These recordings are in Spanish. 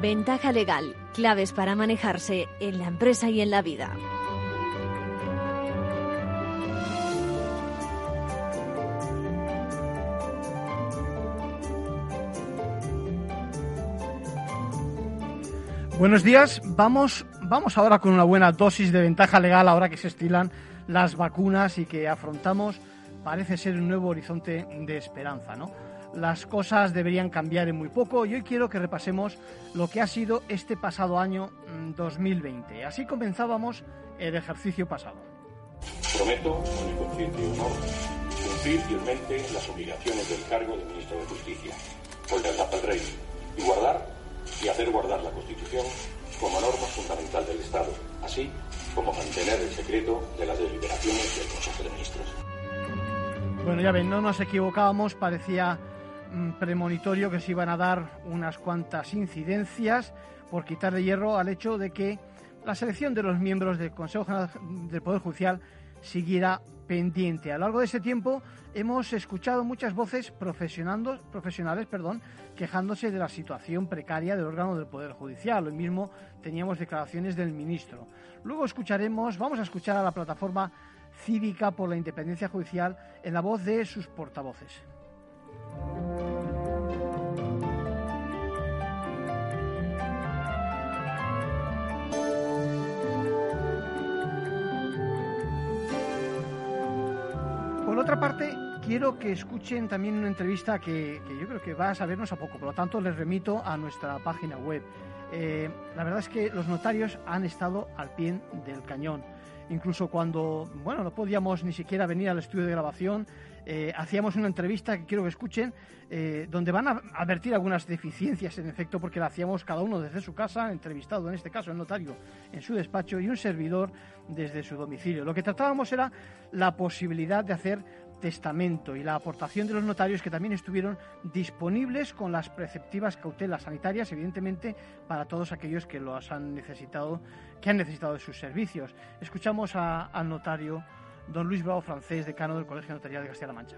Ventaja legal, claves para manejarse en la empresa y en la vida. Buenos días, vamos, vamos ahora con una buena dosis de ventaja legal ahora que se estilan las vacunas y que afrontamos, parece ser un nuevo horizonte de esperanza, ¿no? Las cosas deberían cambiar en muy poco y hoy quiero que repasemos lo que ha sido este pasado año 2020. Mm, Así comenzábamos el ejercicio pasado. Prometo, con conciencia y honor, cumplir fielmente las obligaciones del cargo de ministro de Justicia, lealtad al rey, y guardar y hacer guardar la Constitución como norma fundamental del Estado, así como mantener el secreto de las deliberaciones del Consejo de Ministros. Bueno, ya ven, no nos equivocábamos, parecía mm, premonitorio que se iban a dar unas cuantas incidencias por quitar de hierro al hecho de que la selección de los miembros del Consejo General del Poder Judicial siguiera pendiente. A lo largo de ese tiempo hemos escuchado muchas voces profesionales perdón, quejándose de la situación precaria del órgano del Poder Judicial. Hoy mismo teníamos declaraciones del ministro. Luego escucharemos, vamos a escuchar a la plataforma cívica por la independencia judicial en la voz de sus portavoces. Quiero que escuchen también una entrevista que, yo creo que va a sabernos a poco, por lo tanto les remito a nuestra página web. Eh, la verdad es que los notarios han estado al pie del cañón. Incluso cuando, bueno, no podíamos ni siquiera venir al estudio de grabación, eh, hacíamos una entrevista que quiero que escuchen, eh, donde van a advertir algunas deficiencias, en efecto, porque la hacíamos cada uno desde su casa, entrevistado, en este caso el notario, en su despacho y un servidor desde su domicilio. Lo que tratábamos era la posibilidad de hacer testamento y la aportación de los notarios que también estuvieron disponibles con las preceptivas cautelas sanitarias, evidentemente, para todos aquellos que los han necesitado, que han necesitado de sus servicios. Escuchamos al notario don Luis Bravo Francés, decano del Colegio Notarial de Castilla-La Mancha.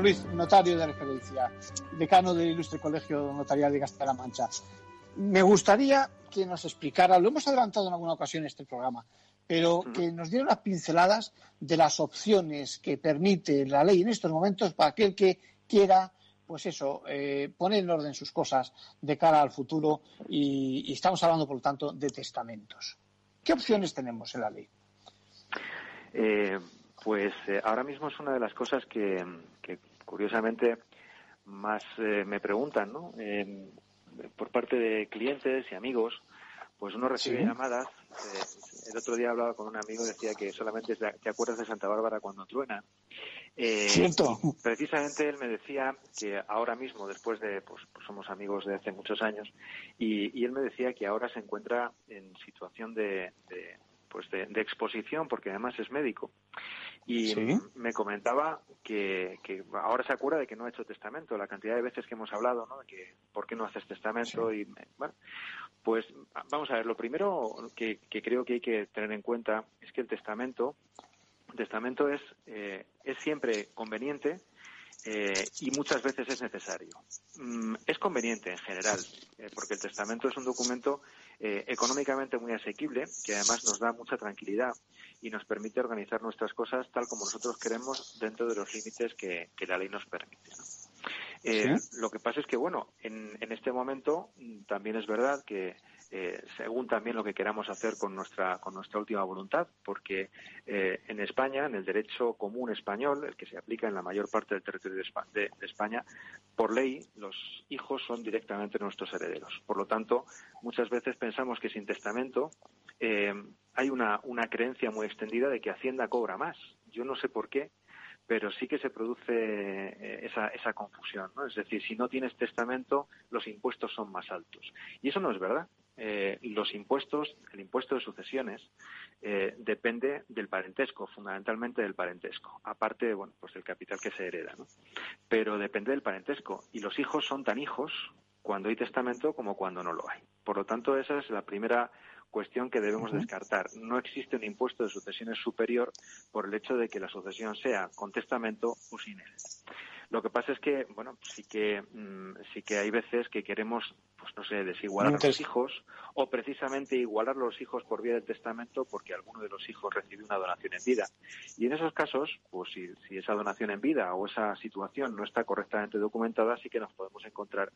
Luis, notario de referencia, decano del Ilustre Colegio Notarial de Castilla-La Mancha. Me gustaría que nos explicara, lo hemos adelantado en alguna ocasión en este programa, pero que nos diera unas pinceladas de las opciones que permite la ley en estos momentos para aquel que quiera, pues eso, eh, poner en orden sus cosas de cara al futuro y, estamos hablando, por lo tanto, de testamentos. ¿Qué opciones tenemos en la ley? Eh, pues eh, ahora mismo es una de las cosas que, curiosamente más me preguntan, ¿no? Por parte de clientes y amigos, pues uno recibe llamadas. Eh, el otro día hablaba con un amigo y decía que solamente te acuerdas de Santa Bárbara cuando truena. Eh, Precisamente él me decía que ahora mismo, después de, pues, pues somos amigos de hace muchos años, y, él me decía que ahora se encuentra en situación de, pues de, exposición, porque además es médico. Y me comentaba que, ahora se acuerda de que no ha hecho testamento. La cantidad de veces que hemos hablado, ¿no? De que por qué no haces testamento y bueno, pues vamos a ver. Lo primero que, creo que hay que tener en cuenta es que el testamento, el testamento es eh, es siempre conveniente eh, y muchas veces es necesario. Mm, es conveniente en general, eh, porque el testamento es un documento eh, económicamente muy asequible, que además nos da mucha tranquilidad y nos permite organizar nuestras cosas tal como nosotros queremos dentro de los límites que, la ley nos permite. Lo que pasa es que, bueno, en, en este momento mm, también es verdad que eh, según también lo que queramos hacer con nuestra, con nuestra última voluntad, porque eh, en España, en el derecho común español, el que se aplica en la mayor parte del territorio de, España, por ley los hijos son directamente nuestros herederos. Por lo tanto, muchas veces pensamos que sin testamento eh, hay una, una creencia muy extendida de que Hacienda cobra más. Yo no sé por qué, pero sí que se produce esa, esa confusión. ¿no? Es decir, si no tienes testamento, los impuestos son más altos. Y eso no es verdad. Eh, los impuestos, el impuesto de sucesiones, eh, depende del parentesco, fundamentalmente del parentesco, aparte bueno, pues del capital que se hereda. ¿no? Pero depende del parentesco. Y los hijos son tan hijos cuando hay testamento como cuando no lo hay. Por lo tanto, esa es la primera cuestión que debemos descartar. No existe un impuesto de sucesiones superior por el hecho de que la sucesión sea con testamento o sin él. Lo que pasa es que, bueno, sí que, mm, sí que hay veces que queremos, pues no sé, desigualar a los hijos o precisamente igualar los hijos por vía del testamento porque alguno de los hijos recibe una donación en vida. Y en esos casos, pues si, si esa donación en vida o esa situación no está correctamente documentada, sí que nos podemos encontrar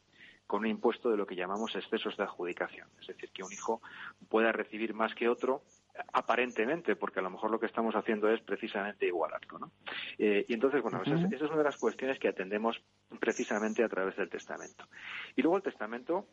con un impuesto de lo que llamamos excesos de adjudicación. Es decir, que un hijo pueda recibir más que otro aparentemente, porque a lo mejor lo que estamos haciendo es precisamente igualarlo. ¿no? Eh, y entonces, bueno, esa, es, una de las cuestiones que atendemos precisamente a través del testamento. Y luego el testamento,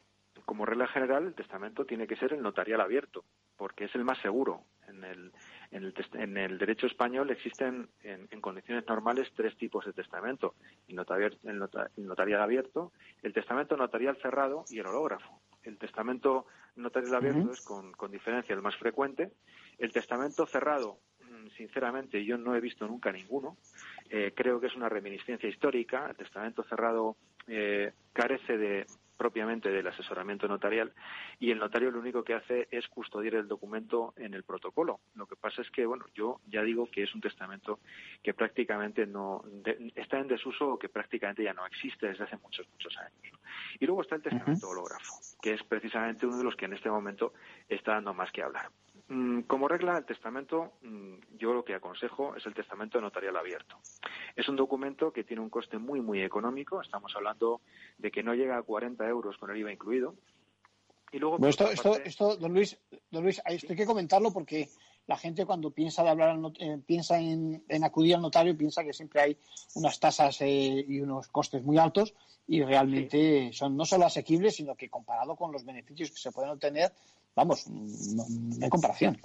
como regla general, el testamento tiene que ser el notarial abierto, porque es el más seguro. En el, en el, en el derecho español existen en, condiciones normales tres tipos de testamento, el notarial, el notarial abierto, el testamento notarial cerrado y el hológrafo. El testamento notarial abierto es con, diferencia el más frecuente. El testamento cerrado, mm, sinceramente, yo no he visto nunca ninguno. Eh, creo que es una reminiscencia histórica. El testamento cerrado eh, carece de propiamente del asesoramiento notarial y el notario lo único que hace es custodiar el documento en el protocolo. Lo que pasa es que, bueno, yo ya digo que es un testamento que prácticamente no está en desuso o que prácticamente ya no existe desde hace muchos, muchos años. Y luego está el testamento hológrafo, que es precisamente uno de los que en este momento está dando más que hablar. Mm, como regla, el testamento, mm, yo lo que aconsejo es el testamento notarial abierto. Es un documento que tiene un coste muy, muy económico. Estamos hablando de que no llega a 40 euros con el IVA incluido. Y luego, esto, esto, esto, don Luis, don Luis, esto hay que comentarlo porque la gente cuando piensa de hablar eh, piensa en, acudir al notario piensa que siempre hay unas tasas eh, y unos costes muy altos y realmente son no solo asequibles sino que comparado con los beneficios que se pueden obtener vamos, no, hay comparación.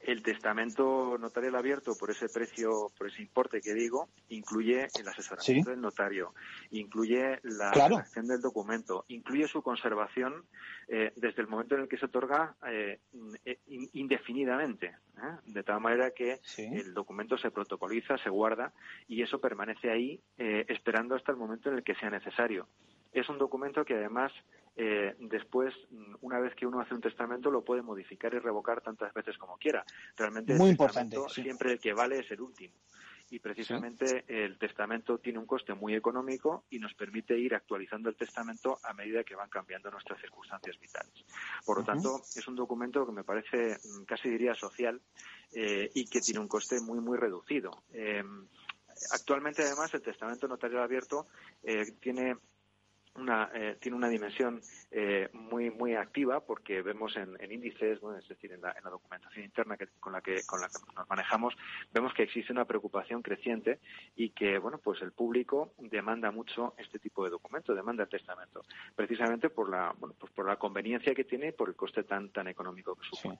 El testamento notarial abierto por ese precio, por ese importe que digo, incluye el asesoramiento del notario, incluye la redacción del documento, incluye su conservación eh, desde el momento en el que se otorga eh, indefinidamente, ¿eh? de tal manera que el documento se protocoliza, se guarda y eso permanece ahí esperando hasta el momento en el que sea necesario. Es un documento que además eh, después, una vez que uno hace un testamento, lo puede modificar y revocar tantas veces como quiera. Realmente Muy importante, siempre el que vale es el último. Y precisamente el testamento tiene un coste muy económico y nos permite ir actualizando el testamento a medida que van cambiando nuestras circunstancias vitales. Por lo tanto, es un documento que me parece mm, casi diría social eh, y que tiene un coste muy, muy reducido. Eh, actualmente, además, el testamento notarial abierto tiene una, eh, tiene una dimensión eh, muy muy activa porque vemos en, índices, es decir, en la, documentación interna con la que con la que nos manejamos, vemos que existe una preocupación creciente y que bueno pues el público demanda mucho este tipo de documento, demanda el testamento, precisamente por la bueno, pues por la conveniencia que tiene y por el coste tan tan económico que supone.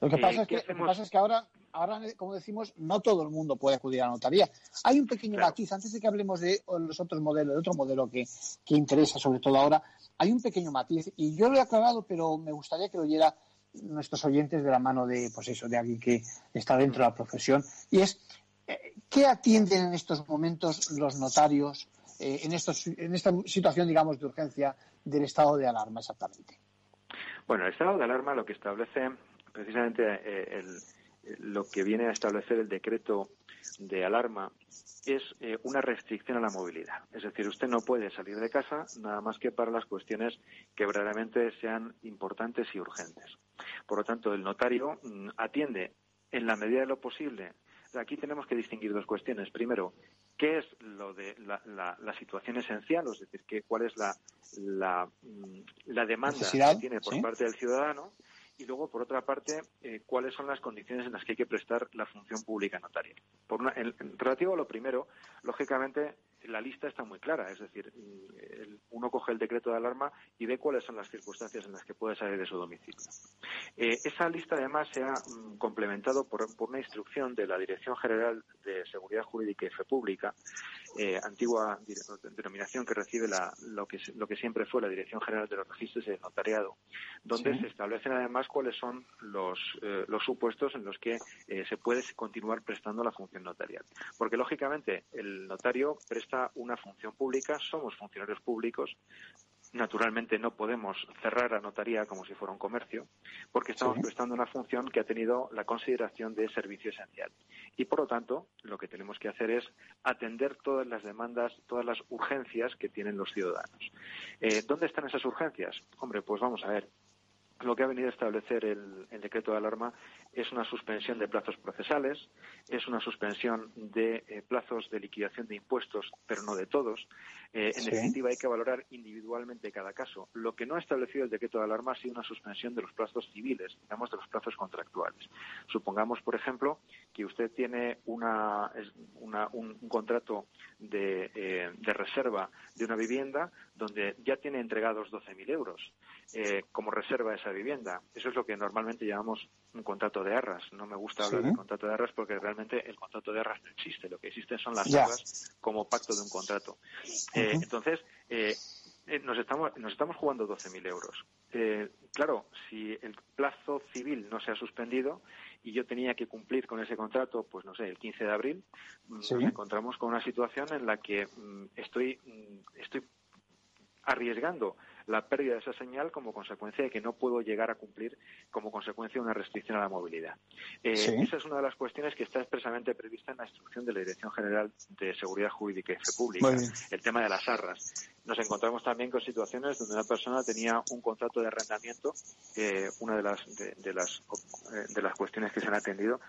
Lo que pasa, eh, es que, pasa es que ahora, ahora, como decimos, no todo el mundo puede acudir a la notaría. Hay un pequeño matiz, antes de que hablemos de los otros modelos, de otro modelo que, que interesa sobre todo ahora, hay un pequeño matiz, y yo lo he aclarado, pero me gustaría que lo oyera nuestros oyentes de la mano de, pues eso, de alguien que está dentro de la profesión, y es, eh, ¿qué atienden en estos momentos los notarios eh, en, estos, en esta situación, digamos, de urgencia del estado de alarma exactamente? Bueno, el estado de alarma lo que establece precisamente eh, lo que viene a establecer el decreto de alarma es eh, una restricción a la movilidad. Es decir, usted no puede salir de casa nada más que para las cuestiones que verdaderamente sean importantes y urgentes. Por lo tanto, el notario mm, atiende en la medida de lo posible. Aquí tenemos que distinguir dos cuestiones. Primero, qué es lo de la, situación esencial, es decir, que, cuál es la, la, mm, demanda que tiene por parte del ciudadano y luego, por otra parte, eh, cuáles son las condiciones en las que hay que prestar la función pública notaria. Por una, en, relativo a lo primero, lógicamente, la lista está muy clara, es decir, uno coge el decreto de alarma y ve cuáles son las circunstancias en las que puede salir de su domicilio. Eh, esa lista, además, se ha mm, complementado por, una instrucción de la Dirección General de Seguridad Jurídica y Fe Pública, eh, antigua denominación que recibe lo, que, lo que siempre fue la Dirección General de los Registros de Notariado, donde se establecen además cuáles son los, eh, los supuestos en los que se puede continuar prestando la función notarial. Porque, lógicamente, el notario presta una función pública, somos funcionarios públicos, Naturalmente no podemos cerrar la notaría como si fuera un comercio, porque estamos prestando una función que ha tenido la consideración de servicio esencial. Y por lo tanto, lo que tenemos que hacer es atender todas las demandas, todas las urgencias que tienen los ciudadanos. Eh, ¿Dónde están esas urgencias? Hombre, pues vamos a ver lo que ha venido a establecer el, decreto de alarma es una suspensión de plazos procesales, es una suspensión de eh, plazos de liquidación de impuestos, pero no de todos. Eh, en definitiva, hay que valorar individualmente cada caso. Lo que no ha establecido el decreto de alarma ha sido una suspensión de los plazos civiles, digamos, de los plazos contractuales. Supongamos, por ejemplo, que usted tiene una, un, contrato de, eh, de reserva de una vivienda donde ya tiene entregados 12.000 euros eh, como reserva esa vivienda. Eso es lo que normalmente llamamos un contrato de arras. No me gusta hablar de contrato de arras porque realmente el contrato de arras no existe. Lo que existe son las arras como pacto de un contrato. Eh, entonces, eh, nos, estamos, nos estamos jugando 12.000 euros. claro, si el plazo civil no se ha suspendido y yo tenía que cumplir con ese contrato, pues no sé, el 15 de abril, mm, nos encontramos con una situación en la que mm, estoy, mm, estoy arriesgando la pérdida de esa señal como consecuencia de que no puedo llegar a cumplir como consecuencia una restricción a la movilidad. Eh, esa es una de las cuestiones que está expresamente prevista en la instrucción de la Dirección General de Seguridad Jurídica y Fe Pública, el tema de las arras. Nos encontramos también con situaciones donde una persona tenía un contrato de arrendamiento, eh, una de las, de, las, eh, de las cuestiones que se han atendido,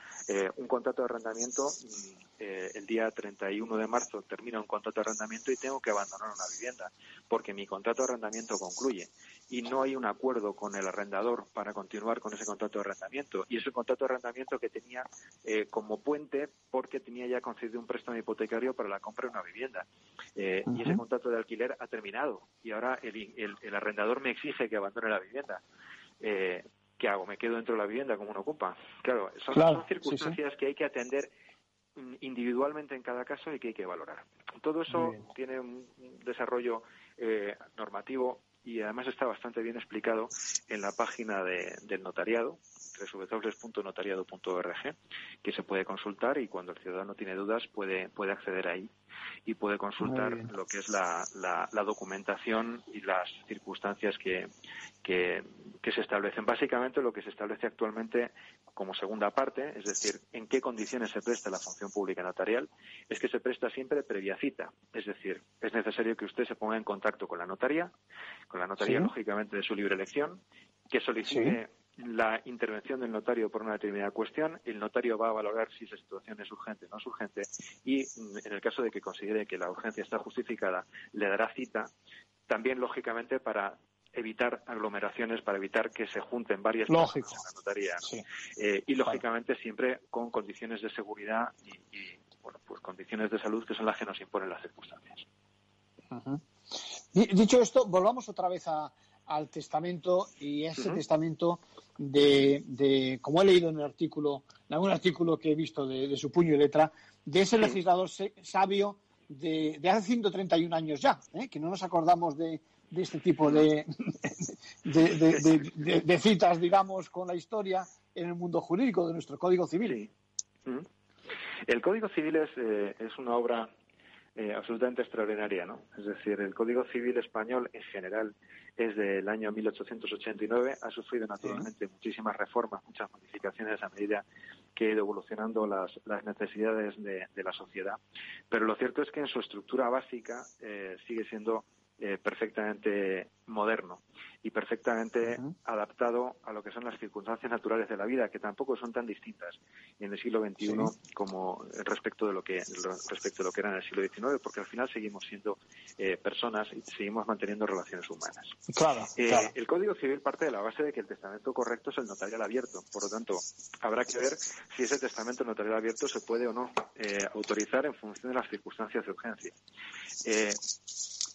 un contrato de arrendamiento mm, el día 31 de marzo termina un contrato de arrendamiento y tengo que abandonar una vivienda porque mi contrato de arrendamiento concluye y no hay un acuerdo con el arrendador para continuar con ese contrato de arrendamiento. Y es el contrato de arrendamiento que tenía eh, como puente porque tenía ya concedido un préstamo hipotecario para la compra de una vivienda. Eh, y ese contrato de alquiler ha terminado y ahora el, el, arrendador me exige que abandone la vivienda. Eh, ¿Qué hago? ¿Me quedo dentro de la vivienda como uno ocupa? Claro, son, circunstancias que hay que atender individualmente en cada caso y que hay que valorar. Todo eso tiene un desarrollo eh, normativo y además está bastante bien explicado en la página del notariado, www.notariado.org, que se puede consultar y cuando el ciudadano tiene dudas puede, puede acceder ahí y puede consultar lo que es la, la, documentación y las circunstancias que, que, se establecen. Básicamente lo que se establece actualmente como segunda parte, es decir, en qué condiciones se presta la función pública notarial, es que se presta siempre previa cita. Es decir, es necesario que usted se ponga en contacto con la notaría, con la notaría lógicamente de su libre elección, que solicite la intervención del notario por una determinada cuestión, el notario va a valorar si esa situación es urgente o no es urgente y mm, en el caso de que considere que la urgencia está justificada, le dará cita, también lógicamente para evitar aglomeraciones, para evitar que se junten varias personas en la notaría. Eh, y lógicamente siempre con condiciones de seguridad y, bueno, pues condiciones de salud que son las que nos imponen las circunstancias. Dicho esto, volvamos otra vez a, al testamento y ese testamento de, como he leído en el artículo, en algún artículo que he visto de, su puño y letra, de ese legislador sabio de, hace 131 años ya, ¿eh? que no nos acordamos de, este tipo de, de, citas, digamos, con la historia en el mundo jurídico de nuestro Código Civil. El Código Civil es, eh, es una obra eh, absolutamente extraordinaria, ¿no? Es decir, el Código Civil español en general es del año 1889, ha sufrido naturalmente muchísimas reformas, muchas modificaciones a medida que ha ido evolucionando las, las necesidades de, la sociedad, pero lo cierto es que en su estructura básica eh, sigue siendo eh, perfectamente moderno y perfectamente adaptado a lo que son las circunstancias naturales de la vida, que tampoco son tan distintas en el siglo XXI como respecto de lo que respecto de lo que era en el siglo XIX, porque al final seguimos siendo eh, personas y seguimos manteniendo relaciones humanas. Eh, el Código Civil parte de la base de que el testamento correcto es el notarial abierto, por lo tanto habrá que ver si ese testamento notarial abierto se puede o no autorizar en función de las circunstancias de urgencia.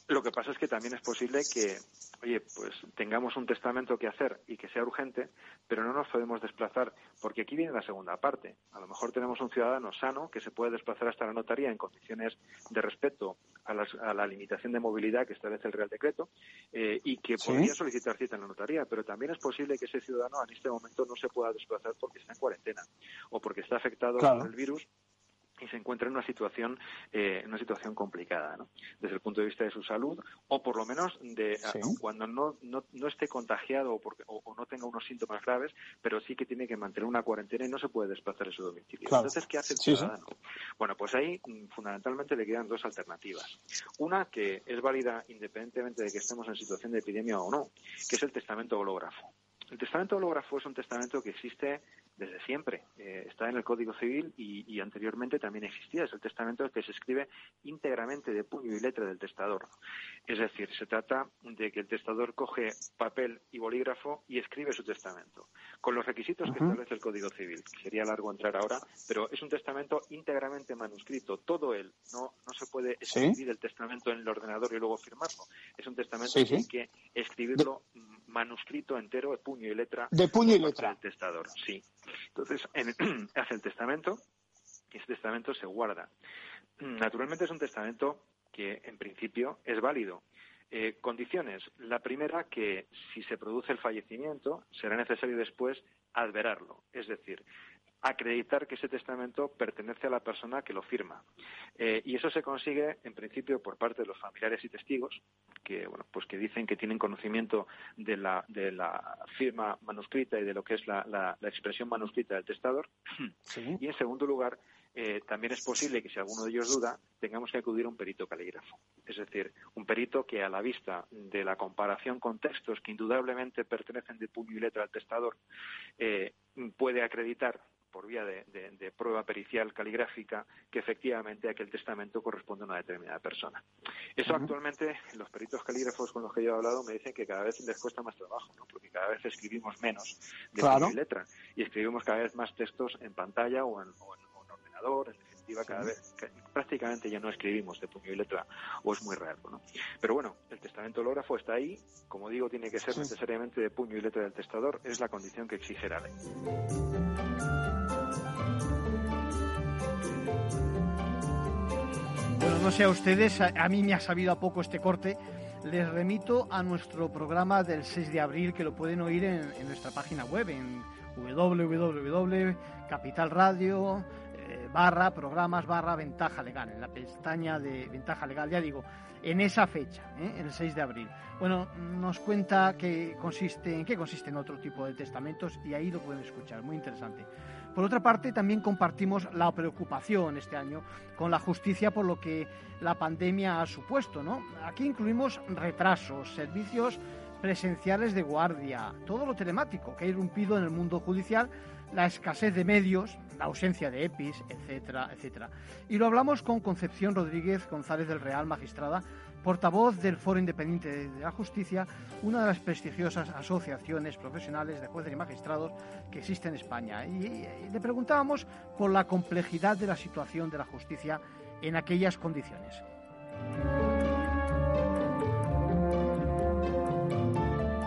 Lo que pasa es que también es posible que, oye, pues tengamos un testamento que hacer y que sea urgente, pero no nos podemos desplazar, porque aquí viene la segunda parte. A lo mejor tenemos un ciudadano sano que se puede desplazar hasta la notaría en condiciones de respeto a, la limitación de movilidad que establece el Real Decreto eh, y que podría solicitar cita en la notaría, pero también es posible que ese ciudadano en este momento no se pueda desplazar porque está en cuarentena o porque está afectado por el virus y se encuentra en una situación eh, una situación complicada ¿no? desde el punto de vista de su salud o por lo menos de cuando no, no, no, esté contagiado o, porque, o, no tenga unos síntomas graves pero sí que tiene que mantener una cuarentena y no se puede desplazar a su domicilio entonces qué hace el ciudadano bueno pues ahí mm, fundamentalmente le quedan dos alternativas. Una que es válida independientemente de que estemos en situación de epidemia o no que es el testamento hológrafo el testamento hológrafo es un testamento que existe desde siempre. Eh, está en el Código Civil y, anteriormente también existía. Es el testamento que se escribe íntegramente de puño y letra del testador. Es decir, se trata de que el testador coge papel y bolígrafo y escribe su testamento, con los requisitos que establece el Código Civil. Sería largo entrar ahora, pero es un testamento íntegramente manuscrito, todo él. No, no se puede escribir el testamento en el ordenador y luego firmarlo. Es un testamento que hay que escribirlo manuscrito entero de puño y letra. De puño y letra. Del testador, sí. Entonces, hace el testamento y ese testamento se guarda. Naturalmente es un testamento que en principio es válido. Eh, condiciones. La primera, que si se produce el fallecimiento, será necesario después adverarlo. Es decir, acreditar que ese testamento pertenece a la persona que lo firma. Eh, y eso se consigue, en principio, por parte de los familiares y testigos, que, bueno, pues que dicen que tienen conocimiento de la, de la firma manuscrita y de lo que es la, la, expresión manuscrita del testador. Y, en segundo lugar, eh, también es posible que si alguno de ellos duda, tengamos que acudir a un perito calígrafo. Es decir, un perito que a la vista de la comparación con textos que indudablemente pertenecen de puño y letra al testador, eh, puede acreditar por vía de, prueba pericial caligráfica que efectivamente aquel testamento corresponde a una determinada persona. Eso actualmente los peritos calígrafos con los que yo he hablado me dicen que cada vez les cuesta más trabajo, ¿no? porque cada vez escribimos menos de claro. letra y escribimos cada vez más textos en pantalla o en, ordenador, en definitiva cada vez prácticamente ya no escribimos de puño y letra o es muy raro, ¿no? Pero bueno, el testamento hológrafo está ahí, como digo, tiene que ser necesariamente de puño y letra del testador, es la condición que exige la ley. Bueno, no sé a ustedes, a, mí me ha sabido a poco este corte. Les remito a nuestro programa del 6 de abril que lo pueden oír en, nuestra página web, en www.capitalradio eh, barra programas barra ventaja legal, en la pestaña de ventaja legal, ya digo, en esa fecha, ¿eh? el 6 de abril. Bueno, nos cuenta que consiste, en qué consiste en otro tipo de testamentos y ahí lo pueden escuchar, muy interesante. Por otra parte, también compartimos la preocupación este año con la justicia por lo que la pandemia ha supuesto. ¿no? Aquí incluimos retrasos, servicios presenciales de guardia, todo lo telemático que ha irrumpido en el mundo judicial, la escasez de medios, la ausencia de EPIs, etcétera, etcétera. Y lo hablamos con Concepción Rodríguez González del Real, magistrada, portavoz del Foro Independiente de la Justicia, una de las prestigiosas asociaciones profesionales de jueces y magistrados que existe en España. Y, le preguntábamos por la complejidad de la situación de la justicia en aquellas condiciones.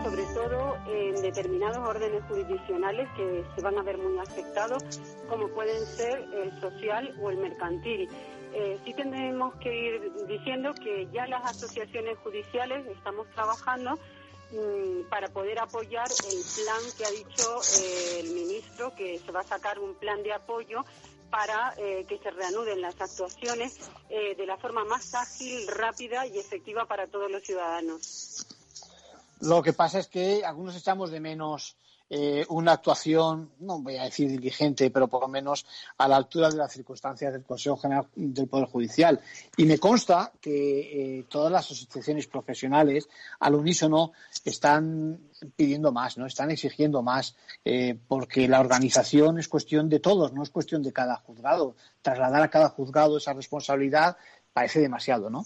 Sobre todo en determinados órdenes jurisdiccionales que se van a ver muy afectados, como pueden ser el social o el mercantil eh, sí tenemos que ir diciendo que ya las asociaciones judiciales estamos trabajando mm, para poder apoyar el plan que ha dicho eh, el ministro, que se va a sacar un plan de apoyo para eh, que se reanuden las actuaciones de la forma más ágil, rápida y efectiva para todos los ciudadanos. Lo que pasa es que algunos echamos de menos eh, una actuación, no voy a decir diligente, pero por lo menos a la altura de las circunstancias del Consejo General del Poder Judicial. Y me consta que eh, todas las asociaciones profesionales al unísono están pidiendo más, no están exigiendo más, eh, porque la organización es cuestión de todos, no es cuestión de cada juzgado. Trasladar a cada juzgado esa responsabilidad parece demasiado, ¿no?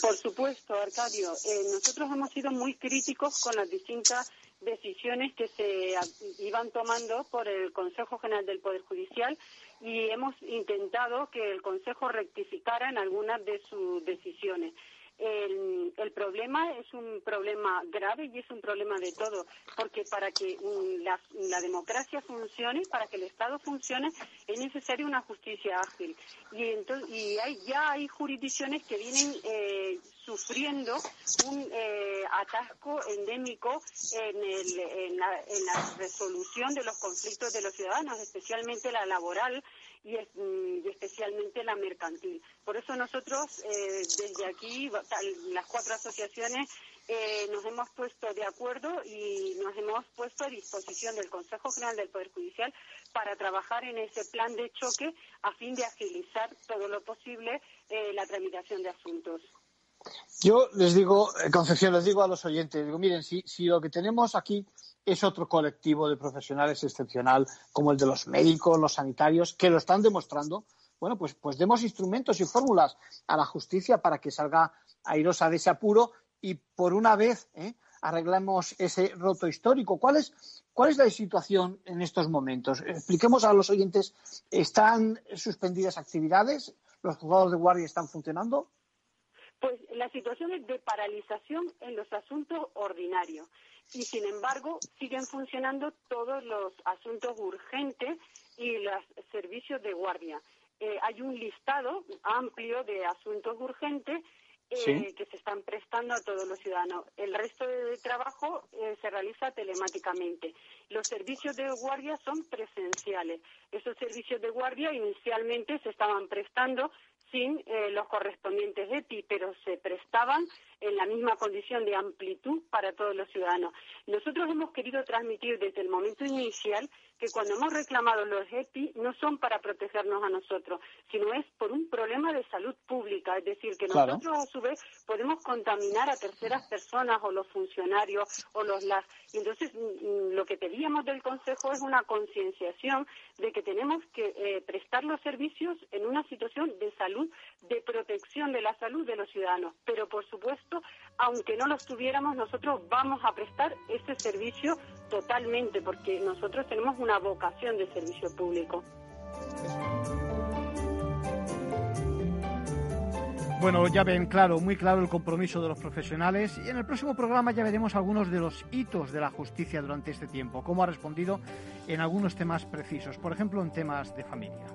Por supuesto, Arcadio. nosotros hemos sido muy críticos con las distintas decisiones que se iban tomando por el Consejo General del Poder Judicial y hemos intentado que el Consejo rectificara en algunas de sus decisiones. El, problema es un problema grave y es un problema de todo, porque para que la, democracia funcione, para que el Estado funcione, es necesaria una justicia ágil. Y, entonces, y hay, ya hay jurisdicciones que vienen eh, sufriendo un eh, atasco endémico en, el, en, la, en la resolución de los conflictos de los ciudadanos, especialmente la laboral y, mm, especialmente la mercantil. Por eso nosotros eh, desde aquí, las cuatro asociaciones, eh, nos hemos puesto de acuerdo y nos hemos puesto a disposición del Consejo General del Poder Judicial para trabajar en ese plan de choque a fin de agilizar todo lo posible eh, la tramitación de asuntos. Yo les digo, eh, Concepción, les digo a los oyentes, digo, miren, si, lo que tenemos aquí es otro colectivo de profesionales excepcional, como el de los médicos, los sanitarios, que lo están demostrando, bueno, pues, pues demos instrumentos y fórmulas a la justicia para que salga airosa de ese apuro y por una vez ¿eh? arreglemos ese roto histórico. ¿Cuál es, ¿Cuál es la situación en estos momentos? Expliquemos a los oyentes, ¿están suspendidas actividades? ¿Los juzgados de guardia están funcionando? Pues la situación es de paralización en los asuntos ordinarios y, sin embargo, siguen funcionando todos los asuntos urgentes y los servicios de guardia. Eh, hay un listado amplio de asuntos urgentes eh, que se están prestando a todos los ciudadanos. El resto de trabajo eh, se realiza telemáticamente. Los servicios de guardia son presenciales. Esos servicios de guardia inicialmente se estaban prestando sin eh, los correspondientes EPI, pero se prestaban en la misma condición de amplitud para todos los ciudadanos. Nosotros hemos querido transmitir desde el momento inicial que cuando hemos reclamado los EPI no son para protegernos a nosotros, sino es por un problema de salud pública, es decir, que nosotros a su vez podemos contaminar a terceras personas o los funcionarios o los las. Y entonces mm, mm, lo que pedíamos del Consejo es una concienciación de que tenemos que eh, prestar los servicios en una situación de salud, de protección de la salud de los ciudadanos. Pero por supuesto, aunque no los tuviéramos, nosotros vamos a prestar ese servicio totalmente, porque nosotros tenemos una vocación de servicio público. Bueno, ya ven claro, muy claro el compromiso de los profesionales y en el próximo programa ya veremos algunos de los hitos de la justicia durante este tiempo, cómo ha respondido en algunos temas precisos, por ejemplo en temas de familia.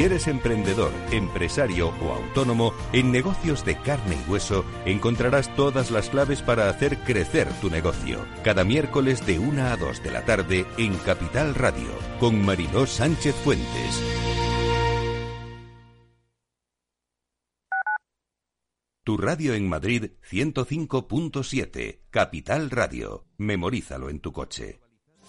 Si eres emprendedor, empresario o autónomo, en negocios de carne y hueso encontrarás todas las claves para hacer crecer tu negocio. Cada miércoles de 1 a 2 de la tarde en Capital Radio, con Mariló Sánchez Fuentes. Tu radio en Madrid 105.7, Capital Radio. Memorízalo en tu coche.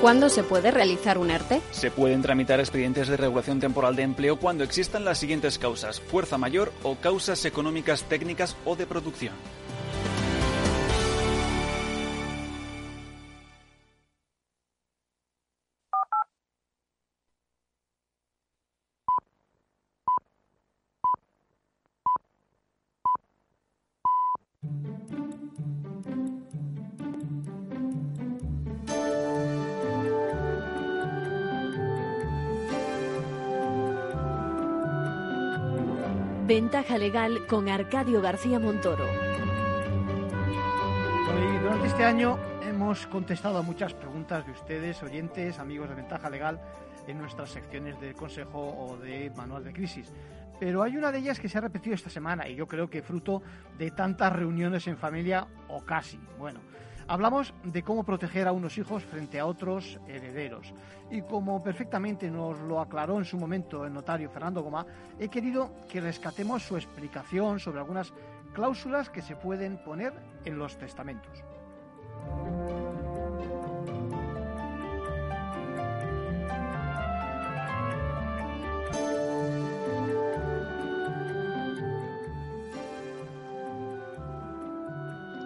¿Cuándo se puede realizar un ERTE? Se pueden tramitar expedientes de regulación temporal de empleo cuando existan las siguientes causas, fuerza mayor o causas económicas técnicas o de producción. Ventaja legal con Arcadio García Montoro. durante este año hemos contestado a muchas preguntas de ustedes, oyentes, amigos de Ventaja Legal, en nuestras secciones de consejo o de manual de crisis. Pero hay una de ellas que se ha repetido esta semana y yo creo que fruto de tantas reuniones en familia o casi. Bueno, hablamos de cómo proteger a unos hijos frente a otros herederos. Y como perfectamente nos lo aclaró en su momento el notario Fernando Goma, he querido que rescatemos su explicación sobre algunas cláusulas que se pueden poner en los testamentos.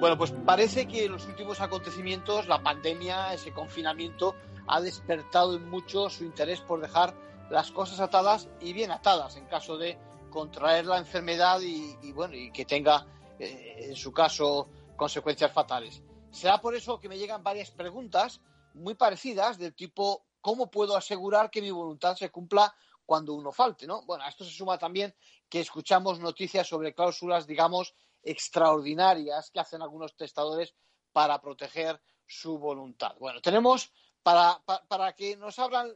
Bueno, pues parece que en los últimos acontecimientos, la pandemia, ese confinamiento, ha despertado mucho su interés por dejar las cosas atadas y bien atadas en caso de contraer la enfermedad y, bueno y que tenga eh, en su caso consecuencias fatales. Será por eso que me llegan varias preguntas muy parecidas del tipo ¿cómo puedo asegurar que mi voluntad se cumpla cuando uno falte? ¿no? Bueno, a esto se suma también que escuchamos noticias sobre cláusulas, digamos, extraordinarias que hacen algunos testadores para proteger su voluntad. Bueno, tenemos para, para, que nos abran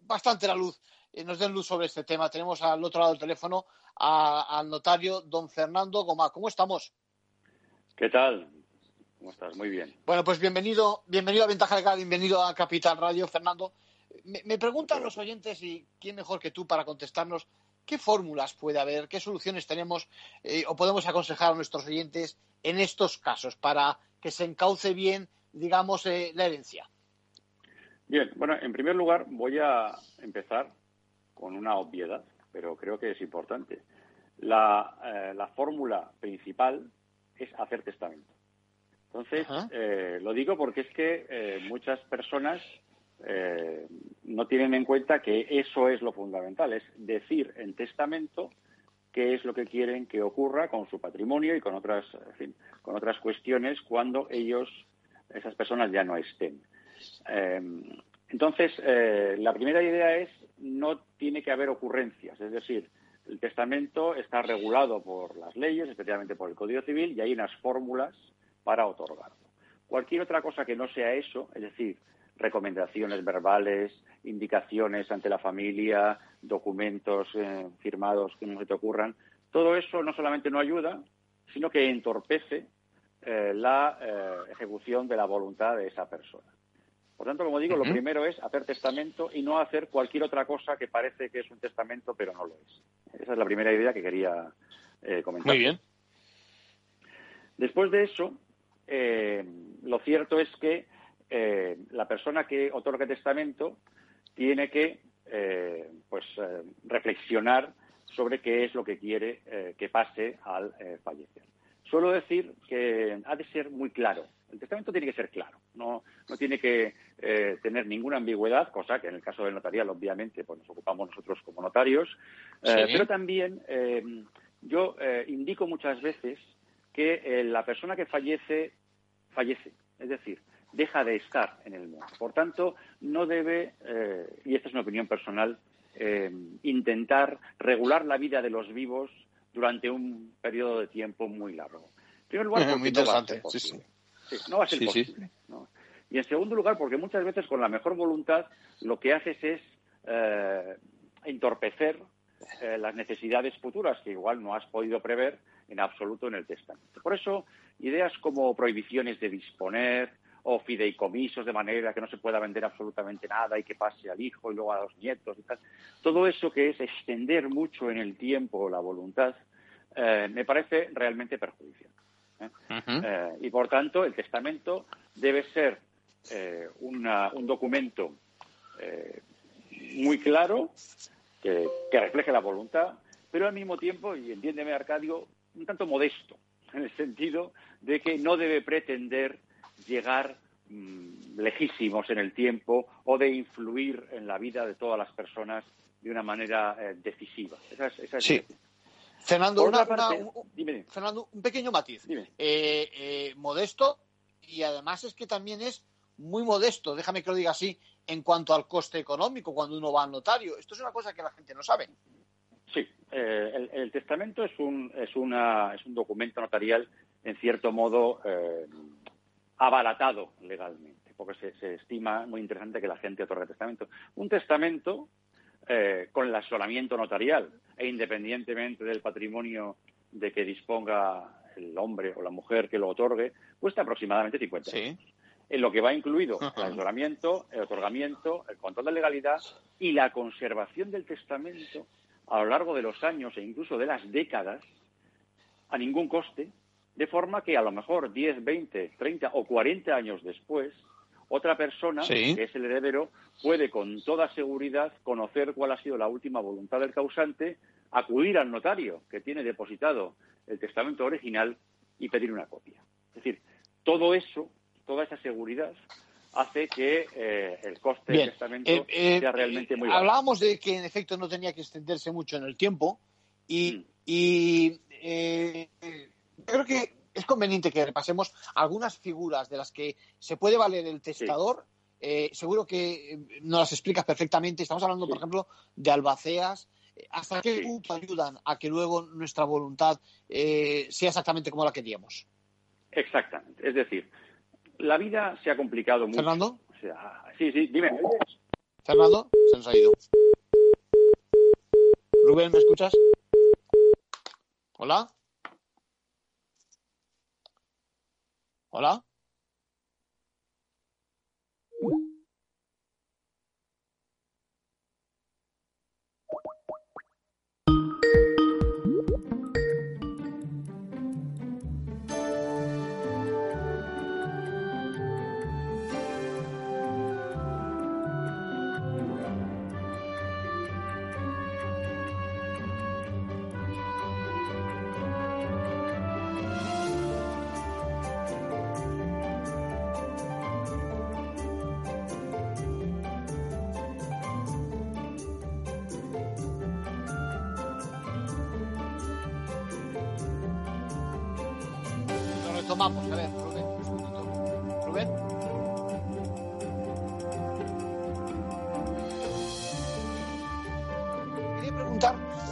bastante la luz, eh, nos den luz sobre este tema. Tenemos al otro lado del teléfono al notario don Fernando Goma. ¿Cómo estamos? ¿Qué tal? ¿Cómo estás? Muy bien. Bueno, pues bienvenido, bienvenido a Ventaja Legal, bienvenido a Capital Radio, Fernando. Me, me preguntan los oyentes, y quién mejor que tú para contestarnos, ¿Qué fórmulas puede haber? ¿Qué soluciones tenemos eh, o podemos aconsejar a nuestros oyentes en estos casos para que se encauce bien, digamos, eh, la herencia? Bien, bueno, en primer lugar voy a empezar con una obviedad, pero creo que es importante. La, eh, fórmula principal es hacer testamento. Entonces, lo digo porque es que muchas personas eh, no tienen en cuenta que eso es lo fundamental, es decir en testamento qué es lo que quieren que ocurra con su patrimonio y con otras, con otras cuestiones cuando ellos, esas personas ya no estén. Eh, entonces, eh, la primera idea es no tiene que haber ocurrencias, es decir, el testamento está regulado por las leyes, especialmente por el Código Civil, y hay unas fórmulas para otorgarlo. Cualquier otra cosa que no sea eso, es decir, recomendaciones verbales, indicaciones ante la familia, documentos eh, firmados que no se te ocurran. Todo eso no solamente no ayuda, sino que entorpece eh, la eh, ejecución de la voluntad de esa persona. Por tanto, como digo, lo primero es hacer testamento y no hacer cualquier otra cosa que parece que es un testamento, pero no lo es. Esa es la primera idea que quería comentar. Muy bien. Después de eso, lo cierto es que eh, la persona que otorga testamento tiene que eh, pues eh, reflexionar sobre qué es lo que quiere que pase al fallecer. Suelo decir que ha de ser muy claro. El testamento tiene que ser claro, no, no tiene que tener ninguna ambigüedad, cosa que en el caso del notarial, obviamente, pues nos ocupamos nosotros como notarios. Pero también yo indico muchas veces que la persona que fallece, fallece. Es decir, deja de estar en el mundo. Por tanto, no debe, eh, y esta es una opinión personal, eh, intentar regular la vida de los vivos durante un periodo de tiempo muy largo. En primer lugar, porque muy interesante. No va a ser posible. Y en segundo lugar, porque muchas veces con la mejor voluntad lo que haces es eh, entorpecer las necesidades futuras que igual no has podido prever en absoluto en el testamento. Por eso, ideas como prohibiciones de disponer, o fideicomisos de manera que no se pueda vender absolutamente nada y que pase al hijo y luego a los nietos y tal. Todo eso que es extender mucho en el tiempo la voluntad eh, me parece realmente perjudicial. ¿eh? Eh, y por tanto el testamento debe ser un documento muy claro que, que refleje la voluntad, pero al mismo tiempo, y entiéndeme Arcadio, un tanto modesto, en el sentido de que no debe pretender llegar mm, lejísimos en el tiempo o de influir en la vida de todas las personas de una manera eh, decisiva. sí. Fernando, un, pequeño matiz. Eh, eh, modesto y además es que también es muy modesto, déjame que lo diga así, en cuanto al coste económico cuando uno va al notario. Esto es una cosa que la gente no sabe. Sí, eh, el, testamento es un, es, una, es un documento notarial, en cierto modo, eh, abaratado legalmente, porque se, se, estima muy interesante que la gente otorgue testamento. Un testamento eh, con el asolamiento notarial e independientemente del patrimonio de que disponga el hombre o la mujer que lo otorgue, cuesta aproximadamente 50 euros. En lo que va incluido el asesoramiento, el otorgamiento, el control de legalidad y la conservación del testamento a lo largo de los años e incluso de las décadas a ningún coste, de forma que a lo mejor 10, 20, 30 o 40 años después, otra persona, que es el heredero, puede con toda seguridad conocer cuál ha sido la última voluntad del causante, acudir al notario que tiene depositado el testamento original y pedir una copia. Es decir, todo eso, toda esa seguridad hace que eh, el coste del testamento eh, eh, sea realmente muy bajo. Hablábamos de que en efecto no tenía que extenderse mucho en el tiempo y, mm. Creo que es conveniente que repasemos algunas figuras de las que se puede valer el testador. seguro que nos las explicas perfectamente. Estamos hablando, por ejemplo, de albaceas. ¿Hasta qué punto ayudan a que luego nuestra voluntad sea exactamente como la queríamos? Exactamente. Es decir, la vida se ha complicado mucho. ¿Fernando? sí, sí, dime. ¿Fernando? Se nos ha ido. Rubén, ¿me escuchas? ¿Hola? ¿Hola?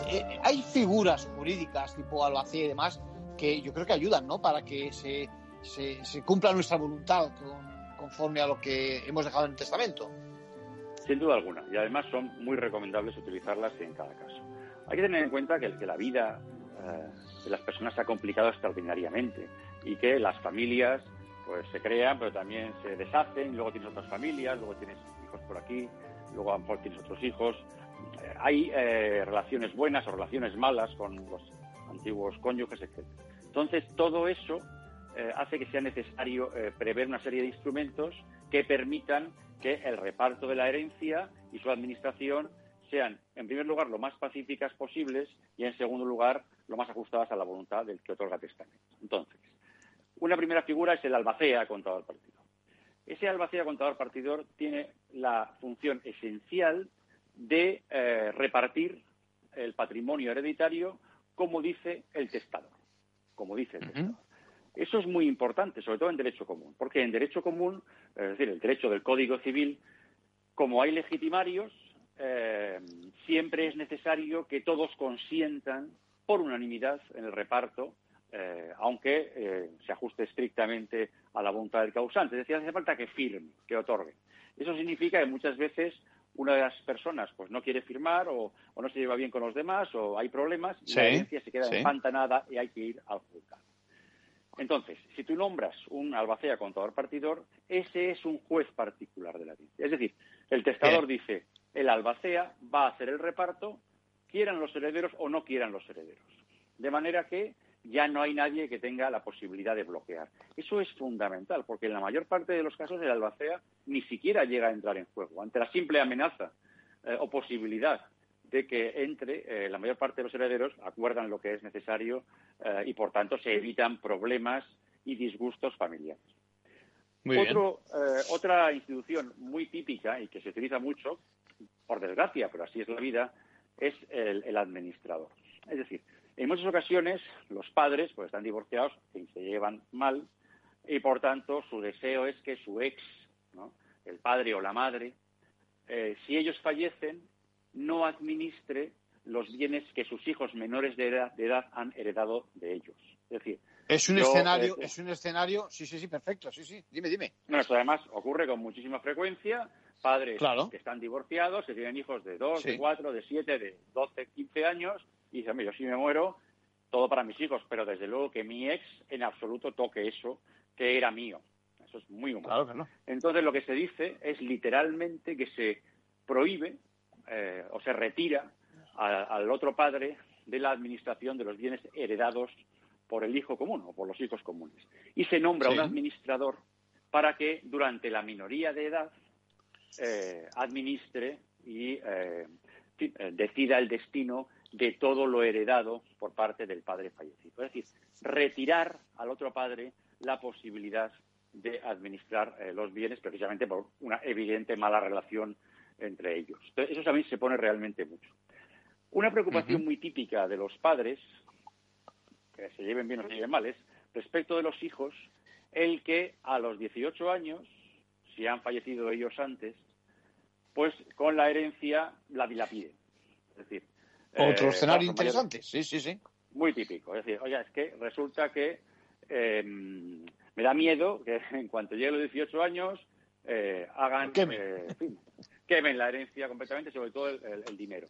Eh, hay figuras jurídicas tipo albacea y demás que yo creo que ayudan, ¿no? Para que se, se, cumpla nuestra voluntad conforme a lo que hemos dejado en el testamento. Sin duda alguna. Y además son muy recomendables utilizarlas en cada caso. Hay que tener en cuenta que, que la vida eh, de las personas se ha complicado extraordinariamente y que las familias pues se crean, pero también se deshacen, luego tienes otras familias, luego tienes hijos por aquí, luego a lo mejor tienes otros hijos. Eh, hay eh, relaciones buenas o relaciones malas con los antiguos cónyuges, etc. Entonces, todo eso eh, hace que sea necesario prever una serie de instrumentos que permitan que el reparto de la herencia y su administración sean, en primer lugar, lo más pacíficas posibles y, en segundo lugar, lo más ajustadas a la voluntad del que otorga testamento. Entonces, una primera figura es el albacea contador partidor. Ese albacea contador partidor tiene la función esencial de eh, repartir el patrimonio hereditario como dice el testador. Como dice el testador. Eso es muy importante, sobre todo en derecho común, porque en derecho común, es decir, el derecho del Código Civil, como hay legitimarios, eh, siempre es necesario que todos consientan por unanimidad en el reparto eh, aunque eh, se ajuste estrictamente a la voluntad del causante. Es decir, hace falta que firme, que otorgue. Eso significa que muchas veces una de las personas pues no quiere firmar o, no se lleva bien con los demás o hay problemas y la herencia se queda empantanada y hay que ir al juzgado. Entonces, si tú nombras un albacea contador partidor, ese es un juez particular de la herencia. Es decir, el testador dice, el albacea va a hacer el reparto, quieran los herederos o no quieran los herederos. De manera que ya no hay nadie que tenga la posibilidad de bloquear. Eso es fundamental, porque en la mayor parte de los casos el albacea ni siquiera llega a entrar en juego. Ante la simple amenaza eh, o posibilidad de que entre, eh, la mayor parte de los herederos acuerdan lo que es necesario eh, y, por tanto, se evitan problemas y disgustos familiares. otra institución muy típica y que se utiliza mucho, por desgracia, pero así es la vida, es el administrador. Es decir, en muchas ocasiones los padres pues están divorciados y se llevan mal y por tanto su deseo es que su ex, el padre o la madre, eh, si ellos fallecen, no administre los bienes que sus hijos menores de edad, de edad han heredado de ellos. Es decir, es un yo, escenario, eh, es un escenario, sí, sí, sí, perfecto, sí, sí, dime, dime. Esto además ocurre con muchísima frecuencia. Padres Claro. que están divorciados, que tienen hijos de 2, Sí. de 4, de 7, de 12, 15 años, y dicen, "Mira, yo si me muero, todo para mis hijos, pero desde luego que mi ex en absoluto toque eso que era mío. Eso es muy humano. Claro no. Entonces lo que se dice es literalmente que se prohíbe eh, o se retira a- al otro padre de la administración de los bienes heredados por el hijo común o por los hijos comunes. Y se nombra Sí. un administrador para que durante la minoría de edad eh, administre y eh, decida el destino de todo lo heredado por parte del padre fallecido. Es decir, retirar al otro padre la posibilidad de administrar eh, los bienes precisamente por una evidente mala relación entre ellos. Entonces, eso también se pone realmente mucho. Una preocupación muy típica de los padres, que se lleven bien o se lleven mal, es respecto de los hijos, el que a los 18 años, si han fallecido ellos antes, pues con la herencia la dilapiden. Es decir, Otro eh, escenario interesante, sí, sí, sí. muy típico. Es decir, oye, es que resulta que eh, me da miedo que en cuanto llegue los 18 años eh, hagan, Quemen. eh, en fin, quemen la herencia completamente, sobre todo el, el- el dinero.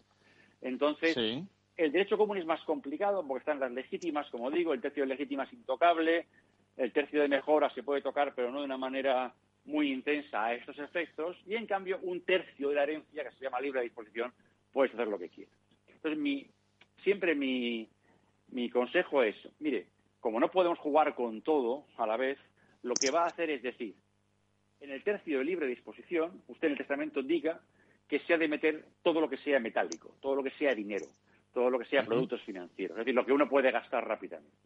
Entonces, Sí. el derecho común es más complicado porque están las legítimas, como digo, el tercio de legítima es intocable, el tercio de mejora se puede tocar, pero no de una manera muy intensa a estos efectos, y en cambio un tercio de la herencia, que se llama libre disposición, puedes hacer lo que quieras. Entonces, mi, siempre mi, mi consejo es, mire, como no podemos jugar con todo a la vez, lo que va a hacer es decir, en el tercio de libre disposición, usted en el testamento diga que se ha de meter todo lo que sea metálico, todo lo que sea dinero, todo lo que sea productos financieros, es decir, lo que uno puede gastar rápidamente.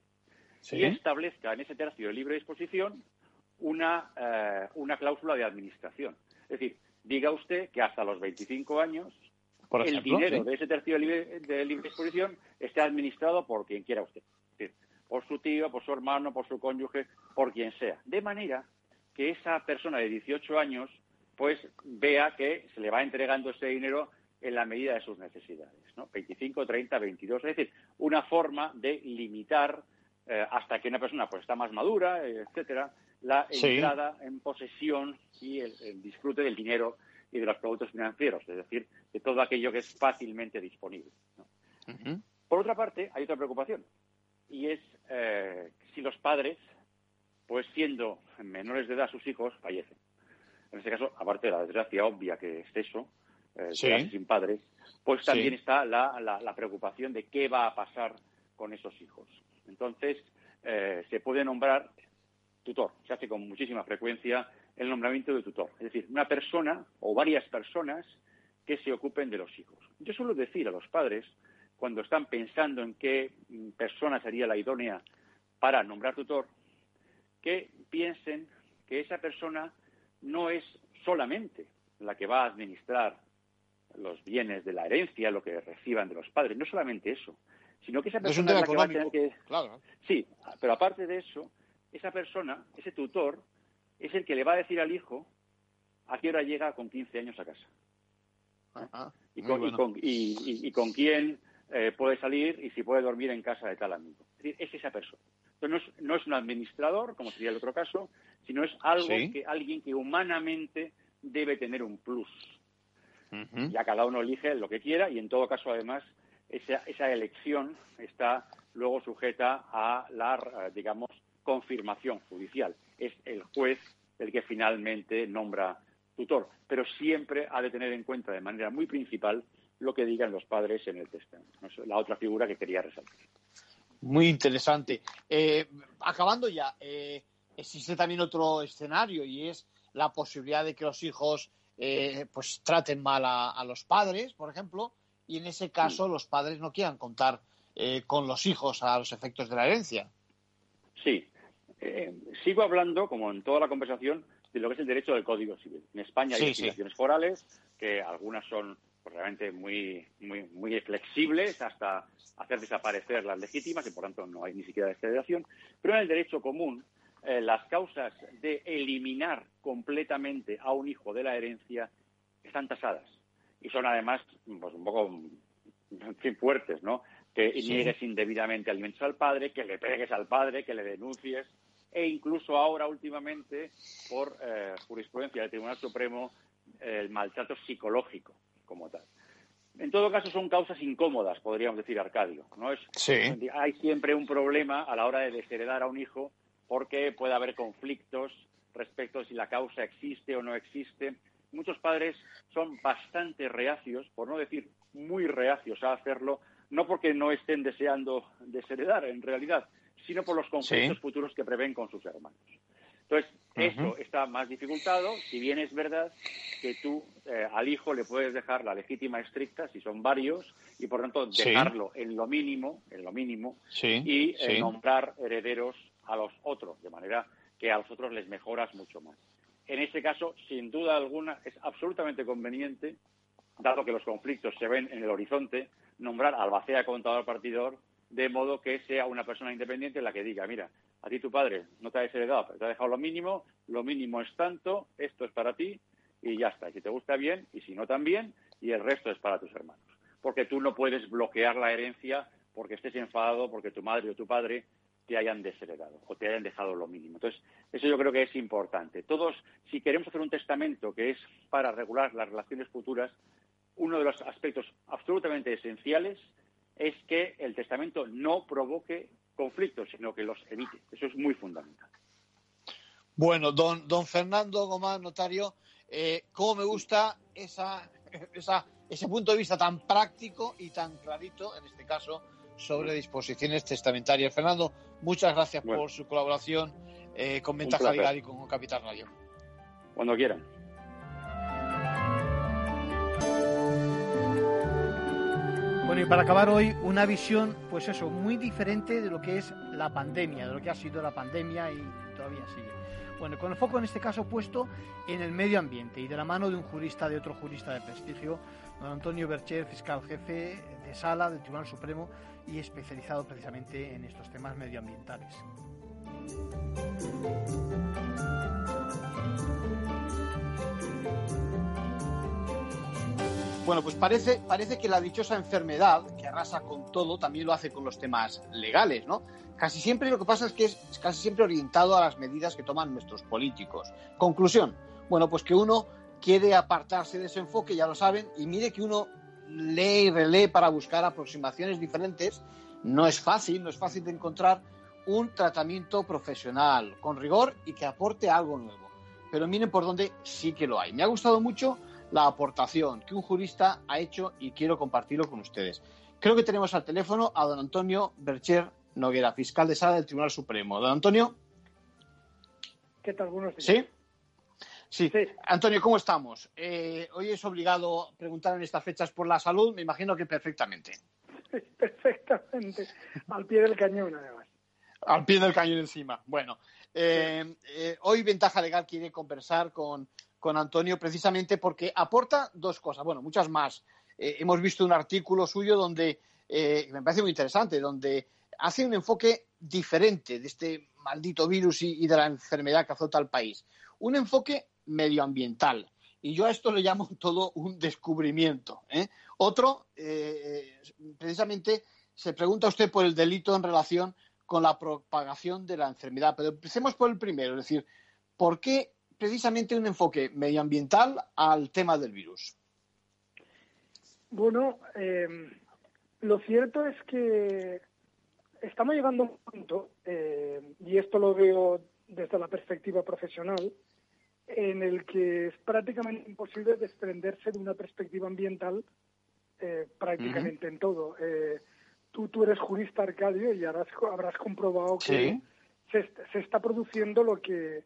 Sí. Y establezca en ese tercio de libre disposición una, eh, una cláusula de administración. Es decir, diga usted que hasta los 25 años Por el ejemplo, dinero sí. de ese tercio de libre, de libre disposición esté administrado por quien quiera usted. Por su tío, por su hermano, por su cónyuge, por quien sea. De manera que esa persona de 18 años pues vea que se le va entregando ese dinero en la medida de sus necesidades. ¿no? 25, 30, 22. Es decir, una forma de limitar eh, hasta que una persona pues está más madura, etcétera, la Sí. entrada en posesión y el, el disfrute del dinero y de los productos financieros, es decir, de todo aquello que es fácilmente disponible. Por otra parte, hay otra preocupación, y es eh, si los padres, pues siendo menores de edad sus hijos, fallecen. En este caso, aparte de la desgracia obvia que es eso, eh, Sí. sin padres, pues Sí. también está la, la- la preocupación de qué va a pasar con esos hijos. Entonces, eh, se puede nombrar tutor. Se hace con muchísima frecuencia el nombramiento de tutor. Es decir, una persona o varias personas que se ocupen de los hijos. Yo suelo decir a los padres, cuando están pensando en qué persona sería la idónea para nombrar tutor, que piensen que esa persona no es solamente la que va a administrar los bienes de la herencia, lo que reciban de los padres, no solamente eso, sino que esa Es un persona tema es la que va a tener que Claro. Sí, pero aparte de eso, esa persona, ese tutor, es el que le va a decir al hijo a qué hora llega con 15 años a casa. Ajá. Y Muy con, y con- y- y- y con quién eh, puede salir y si puede dormir en casa de tal amigo. Es decir, es esa persona. Entonces, no es, no es un administrador, como sería el otro caso, sino es algo Sí. que alguien que humanamente debe tener un plus. Ya cada uno elige lo que quiera y en todo caso, además, esa, esa elección está luego sujeta a la, digamos, confirmación judicial. Es el juez el que finalmente nombra tutor, pero siempre ha de tener en cuenta de manera muy principal lo que digan los padres en el testamento. la otra figura que quería resaltar. Muy interesante. Eh, acabando ya, eh, existe también otro escenario y es la posibilidad de que los hijos eh, pues traten mal a, a los padres, por ejemplo, y en ese caso los padres no quieran contar eh, con los hijos a los efectos de la herencia. Sí. Eh, sigo hablando, como en toda la conversación, de lo que es el derecho del Código Civil. En España hay Sí, legislaciones forales, que algunas son pues, realmente muy, muy, muy flexibles hasta hacer desaparecer las legítimas y por tanto no hay ni siquiera desfederación. Pero en el derecho común, eh, las causas de eliminar completamente a un hijo de la herencia están tasadas y son además pues, un poco en fin, fuertes, ¿no? Que niegues indebidamente alimentos al padre, que le pegues al padre, que le denuncies, e incluso ahora últimamente, por eh, jurisprudencia del Tribunal Supremo, el maltrato psicológico como tal. En todo caso, son causas incómodas, podríamos decir, Arcadio. ¿no? Es, Hay siempre un problema a la hora de desheredar a un hijo porque puede haber conflictos respecto a si la causa existe o no existe. Muchos padres son bastante reacios, por no decir muy reacios a hacerlo, no porque no estén deseando desheredar en realidad, sino por los conflictos futuros que prevén con sus hermanos. Entonces, eso está más dificultado, si bien es verdad que tú eh, al hijo le puedes dejar la legítima estricta, si son varios, y por tanto dejarlo en lo mínimo, en lo mínimo, y eh, nombrar herederos a los otros, de manera que a los otros les mejoras mucho más. En ese caso, sin duda alguna, es absolutamente conveniente, dado que los conflictos se ven en el horizonte, nombrar albacea contador partidor, de modo que sea una persona independiente la que diga, mira, a ti tu padre no te ha desheredado, pero te ha dejado lo mínimo, lo mínimo es tanto, esto es para ti y ya está. Y si te gusta bien y si no también, y el resto es para tus hermanos. Porque tú no puedes bloquear la herencia porque estés enfadado porque tu madre o tu padre te hayan desheredado o te hayan dejado lo mínimo. Entonces, eso yo creo que es importante. Todos, si queremos hacer un testamento que es para regular las relaciones futuras, uno de los aspectos absolutamente esenciales es que el testamento no provoque conflictos, sino que los evite. Eso es muy fundamental. Bueno, don, don Fernando Gómez, notario, eh, cómo me gusta esa, ese punto de vista tan práctico y tan clarito, en este caso, sobre disposiciones testamentarias. Fernando, muchas gracias por su colaboración eh, con Ventaja Legal y con Capital Radio. Cuando quieran. Bueno, y para acabar hoy, una visión, pues eso, muy diferente de lo que es la pandemia, de lo que ha sido la pandemia y todavía sigue. Bueno, con el foco en este caso puesto en el medio ambiente y de la mano de un jurista, de otro jurista de prestigio, don Antonio Bercher, fiscal jefe de sala del Tribunal Supremo y especializado precisamente en estos temas medioambientales. Bueno, pues parece, parece que la dichosa enfermedad, que arrasa con todo, también lo hace con los temas legales, ¿no? Casi siempre lo que pasa es que es casi siempre orientado a las medidas que toman nuestros políticos. Conclusión, bueno, pues que uno quiere apartarse de ese enfoque, ya lo saben, y mire que uno lee y relee para buscar aproximaciones diferentes. No es fácil, no es fácil de encontrar un tratamiento profesional, con rigor y que aporte algo nuevo. Pero miren por dónde sí que lo hay. Me ha gustado mucho la aportación que un jurista ha hecho y quiero compartirlo con ustedes. Creo que tenemos al teléfono a don Antonio Bercher Noguera, fiscal de sala del Tribunal Supremo. Don Antonio. ¿Qué tal? Buenos días. ¿Sí? Sí. Antonio, ¿cómo estamos? Eh, hoy es obligado preguntar en estas fechas por la salud, me imagino que perfectamente. perfectamente. Al pie del cañón, además. Al pie del cañón encima. Bueno, eh, eh, hoy Ventaja Legal quiere conversar con con Antonio precisamente porque aporta dos cosas, bueno, muchas más. Eh, hemos visto un artículo suyo donde eh, me parece muy interesante, donde hace un enfoque diferente de este maldito virus y, de la enfermedad que azota al país. Un enfoque medioambiental. Y yo a esto le llamo todo un descubrimiento. ¿eh? Otro, precisamente, se pregunta usted por el delito en relación con la propagación de la enfermedad. Pero empecemos por el primero, es decir, ¿por qué precisamente un enfoque medioambiental al tema del virus. Bueno, eh, lo cierto es que estamos llegando a un punto, eh, y esto lo veo desde la perspectiva profesional, en el que es prácticamente imposible desprenderse de una perspectiva ambiental eh, prácticamente en todo. tú, tú eres jurista, Arcadio, y habrás, habrás comprobado que se, se, está produciendo lo que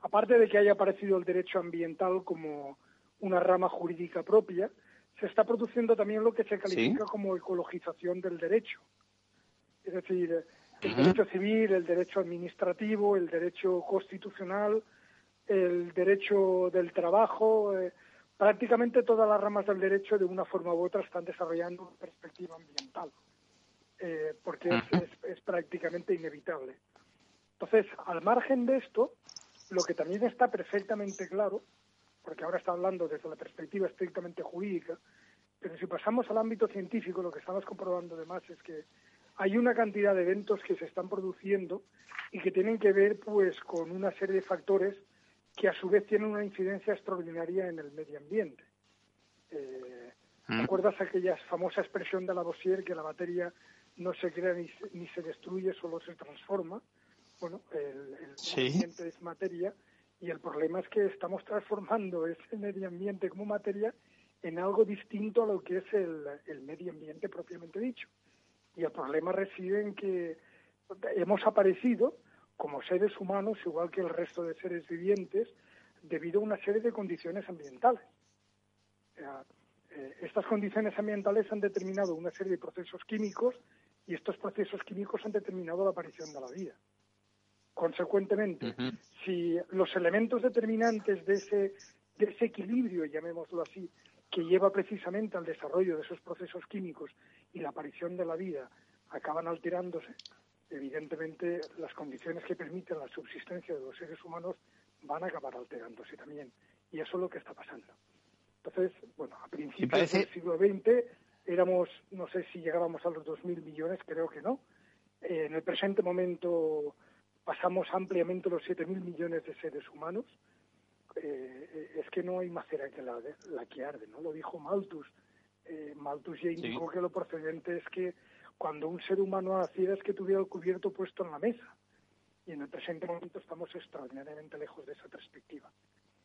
aparte de que haya aparecido el derecho ambiental como una rama jurídica propia, se está produciendo también lo que se califica como ecologización del derecho. Es decir, el derecho civil, el derecho administrativo, el derecho constitucional, el derecho del trabajo, eh, prácticamente todas las ramas del derecho de una forma u otra están desarrollando una perspectiva ambiental, eh, porque es prácticamente inevitable. Entonces, al margen de esto, lo que también está perfectamente claro, porque ahora está hablando desde la perspectiva estrictamente jurídica, Pero si pasamos al ámbito científico, lo que estamos comprobando además es que hay una cantidad de eventos que se están produciendo y que tienen que ver pues con una serie de factores que a su vez tienen una incidencia extraordinaria en el medio ambiente. Eh, mm. ¿Recuerdas aquella famosa expresión de Lavoisier que la materia no se crea ni, ni se destruye, solo se transforma? Bueno, el, medio ambiente es materia y el problema es que estamos transformando ese medio ambiente como materia en algo distinto a lo que es el medio ambiente propiamente dicho. Y el problema reside en que hemos aparecido como seres humanos, igual que el resto de seres vivientes, debido a una serie de condiciones ambientales. Eh, estas condiciones ambientales han determinado una serie de procesos químicos y estos procesos químicos han determinado la aparición de la vida. Consecuentemente, si los elementos determinantes de ese, de ese equilibrio, llamémoslo así, que lleva precisamente al desarrollo de esos procesos químicos y la aparición de la vida acaban alterándose, evidentemente las condiciones que permiten la subsistencia de los seres humanos van a acabar alterándose también. Y eso es lo que está pasando. Entonces, bueno, a principios del siglo XX éramos, no sé si llegábamos a los 2.000 millones, creo que no. Eh, en el presente momento pasamos ampliamente los 7.000 millones de seres humanos. Eh, es que no hay más cera que la, la que arde, ¿no? Lo dijo Malthus. Eh, Malthus ya indicó que lo procedente es que cuando un ser humano naciera es que tuviera el cubierto puesto en la mesa. Y en el presente momento estamos extraordinariamente lejos de esa perspectiva.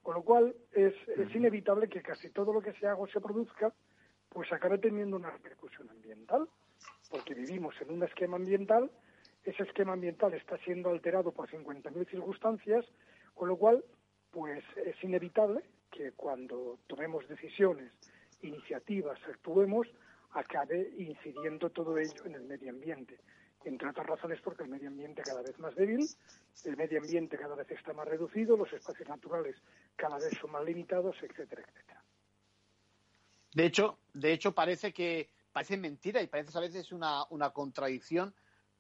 Con lo cual es, es inevitable que casi todo lo que se haga o se produzca pues acabe teniendo una repercusión ambiental, porque vivimos en un esquema ambiental, ese esquema ambiental está siendo alterado por 50.000 circunstancias, con lo cual pues es inevitable que cuando tomemos decisiones, iniciativas, actuemos, acabe incidiendo todo ello en el medio ambiente. Entre otras razones porque el medio ambiente cada vez más débil, el medio ambiente cada vez está más reducido, los espacios naturales cada vez son más limitados, etcétera, etcétera. De hecho, de hecho parece que parece mentira y parece a veces una, una contradicción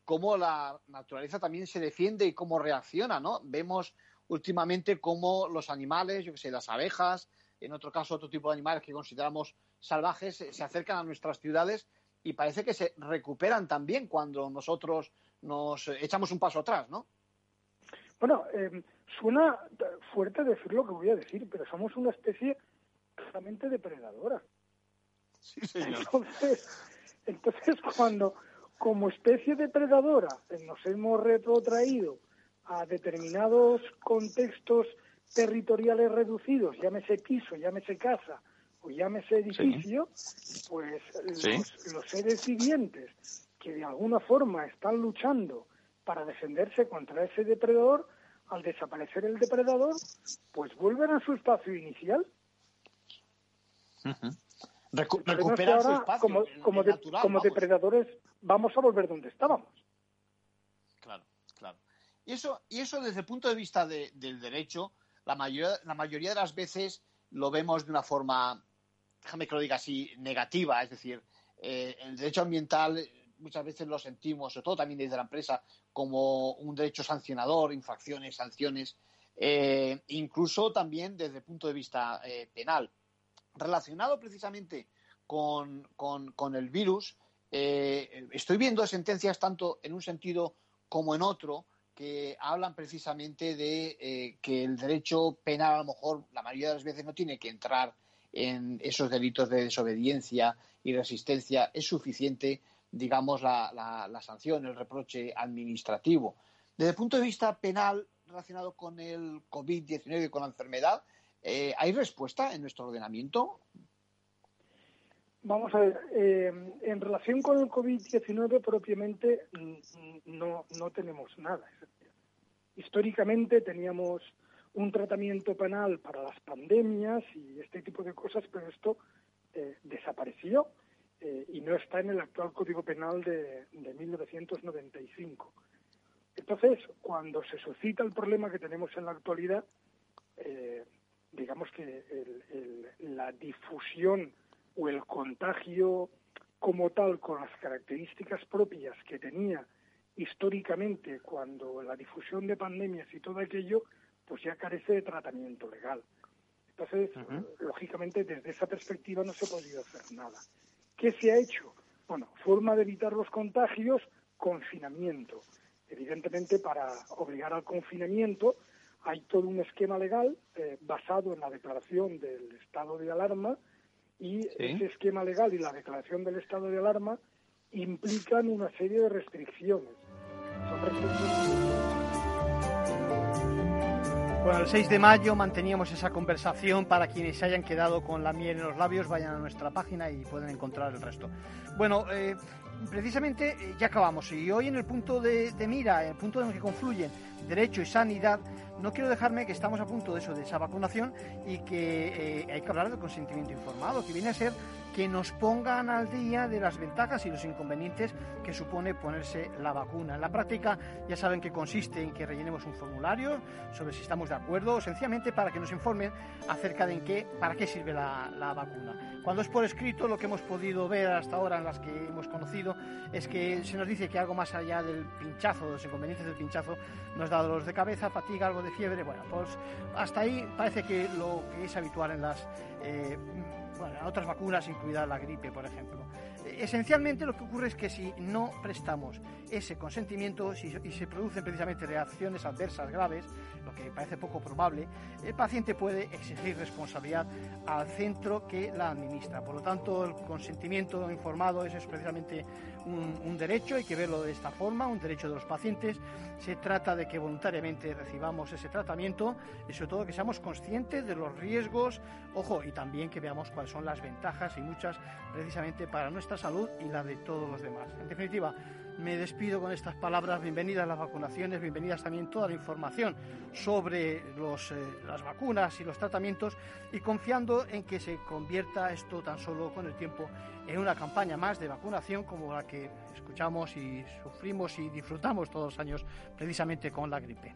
cómo la naturaleza también se defiende y cómo reacciona, ¿no? Vemos últimamente cómo los animales, yo que sé, las abejas, en otro caso otro tipo de animales que consideramos salvajes se acercan a nuestras ciudades y parece que se recuperan también cuando nosotros nos echamos un paso atrás, ¿no? Bueno, eh, suena fuerte decir lo que voy a decir, pero somos una especie claramente depredadora. Sí, señor. Entonces, entonces cuando como especie depredadora nos hemos retrotraído a determinados contextos territoriales reducidos, llámese piso, llámese casa, o llámese edificio, pues los, seres vivientes que de alguna forma están luchando para defenderse contra ese depredador, al desaparecer el depredador, pues vuelven a su espacio inicial. Recuperan su espacio como, como, como depredadores vamos a volver donde estábamos. Claro, claro. Y eso, y eso desde el punto de vista del derecho, la mayoría, la mayoría de las veces lo vemos de una forma déjame que lo diga así, negativa, es decir, eh, el derecho ambiental muchas veces lo sentimos, sobre todo también desde la empresa, como un derecho sancionador, infracciones, sanciones, eh, incluso también desde el punto de vista eh, penal. Relacionado precisamente con, con el virus, estoy viendo sentencias tanto en un sentido como en otro que hablan precisamente de que el derecho penal a lo mejor la mayoría de las veces no tiene que entrar en esos delitos de desobediencia y resistencia es suficiente, digamos, la, sanción, el reproche administrativo. Desde el punto de vista penal relacionado con el COVID-19 y con la enfermedad, eh, ¿hay respuesta en nuestro ordenamiento? Vamos a ver, eh, en relación con el COVID-19 propiamente no, no tenemos nada. Históricamente teníamos un tratamiento penal para las pandemias y este tipo de cosas, pero esto eh, desapareció y no está en el actual Código Penal de, 1995. Entonces, cuando se suscita el problema que tenemos en la actualidad, eh, digamos que la difusión o el contagio como tal, con las características propias que tenía históricamente cuando la difusión de pandemias y todo aquello, pues ya carece de tratamiento legal. Entonces, lógicamente, desde esa perspectiva no se ha podido hacer nada. ¿Qué se ha hecho? Bueno, forma de evitar los contagios, confinamiento. Evidentemente, para obligar al confinamiento hay todo un esquema legal eh, basado en la declaración del estado de alarma y ese esquema legal y la declaración del estado de alarma implican una serie de restricciones. Son restricciones bueno, el 6 de mayo manteníamos esa conversación. Para quienes se hayan quedado con la miel en los labios, vayan a nuestra página y pueden encontrar el resto. Bueno, eh, precisamente eh, ya acabamos. Y hoy en el punto de, mira, en el punto en el que confluyen derecho y sanidad, no quiero dejarme que estamos a punto de eso, de esa vacunación y que eh, hay que hablar del consentimiento informado, que viene a ser que nos pongan al día de las ventajas y los inconvenientes que supone ponerse la vacuna. En la práctica ya saben que consiste en que rellenemos un formulario sobre si estamos de acuerdo o sencillamente para que nos informen acerca de en qué, para qué sirve la, la vacuna. Cuando es por escrito, lo que hemos podido ver hasta ahora en las que hemos conocido es que se nos dice que algo más allá del pinchazo, de los inconvenientes del pinchazo, nos da dolores de cabeza, fatiga, algo de fiebre. Bueno, pues hasta ahí parece que lo que es habitual en las eh, bueno, otras vacunas, incluida la gripe, por ejemplo. Esencialmente lo que ocurre es que si no prestamos ese consentimiento y se producen precisamente reacciones adversas graves, lo que parece poco probable, el paciente puede exigir responsabilidad al centro que la administra. Por lo tanto, el consentimiento informado es precisamente un, derecho, hay que verlo de esta forma, un derecho de los pacientes. Se trata de que voluntariamente recibamos ese tratamiento y sobre todo que seamos conscientes de los riesgos, ojo, y también que veamos cuáles son las ventajas y muchas precisamente para nuestra salud y la de todos los demás. En definitiva, me despido con estas palabras. Bienvenidas las vacunaciones, bienvenidas también toda la información sobre eh, las vacunas y los tratamientos y confiando en que se convierta esto tan solo con el tiempo en una campaña más de vacunación como la que escuchamos y sufrimos y disfrutamos todos los años precisamente con la gripe.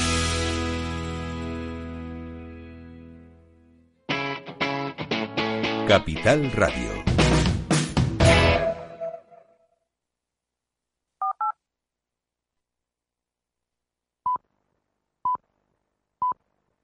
Capital Radio.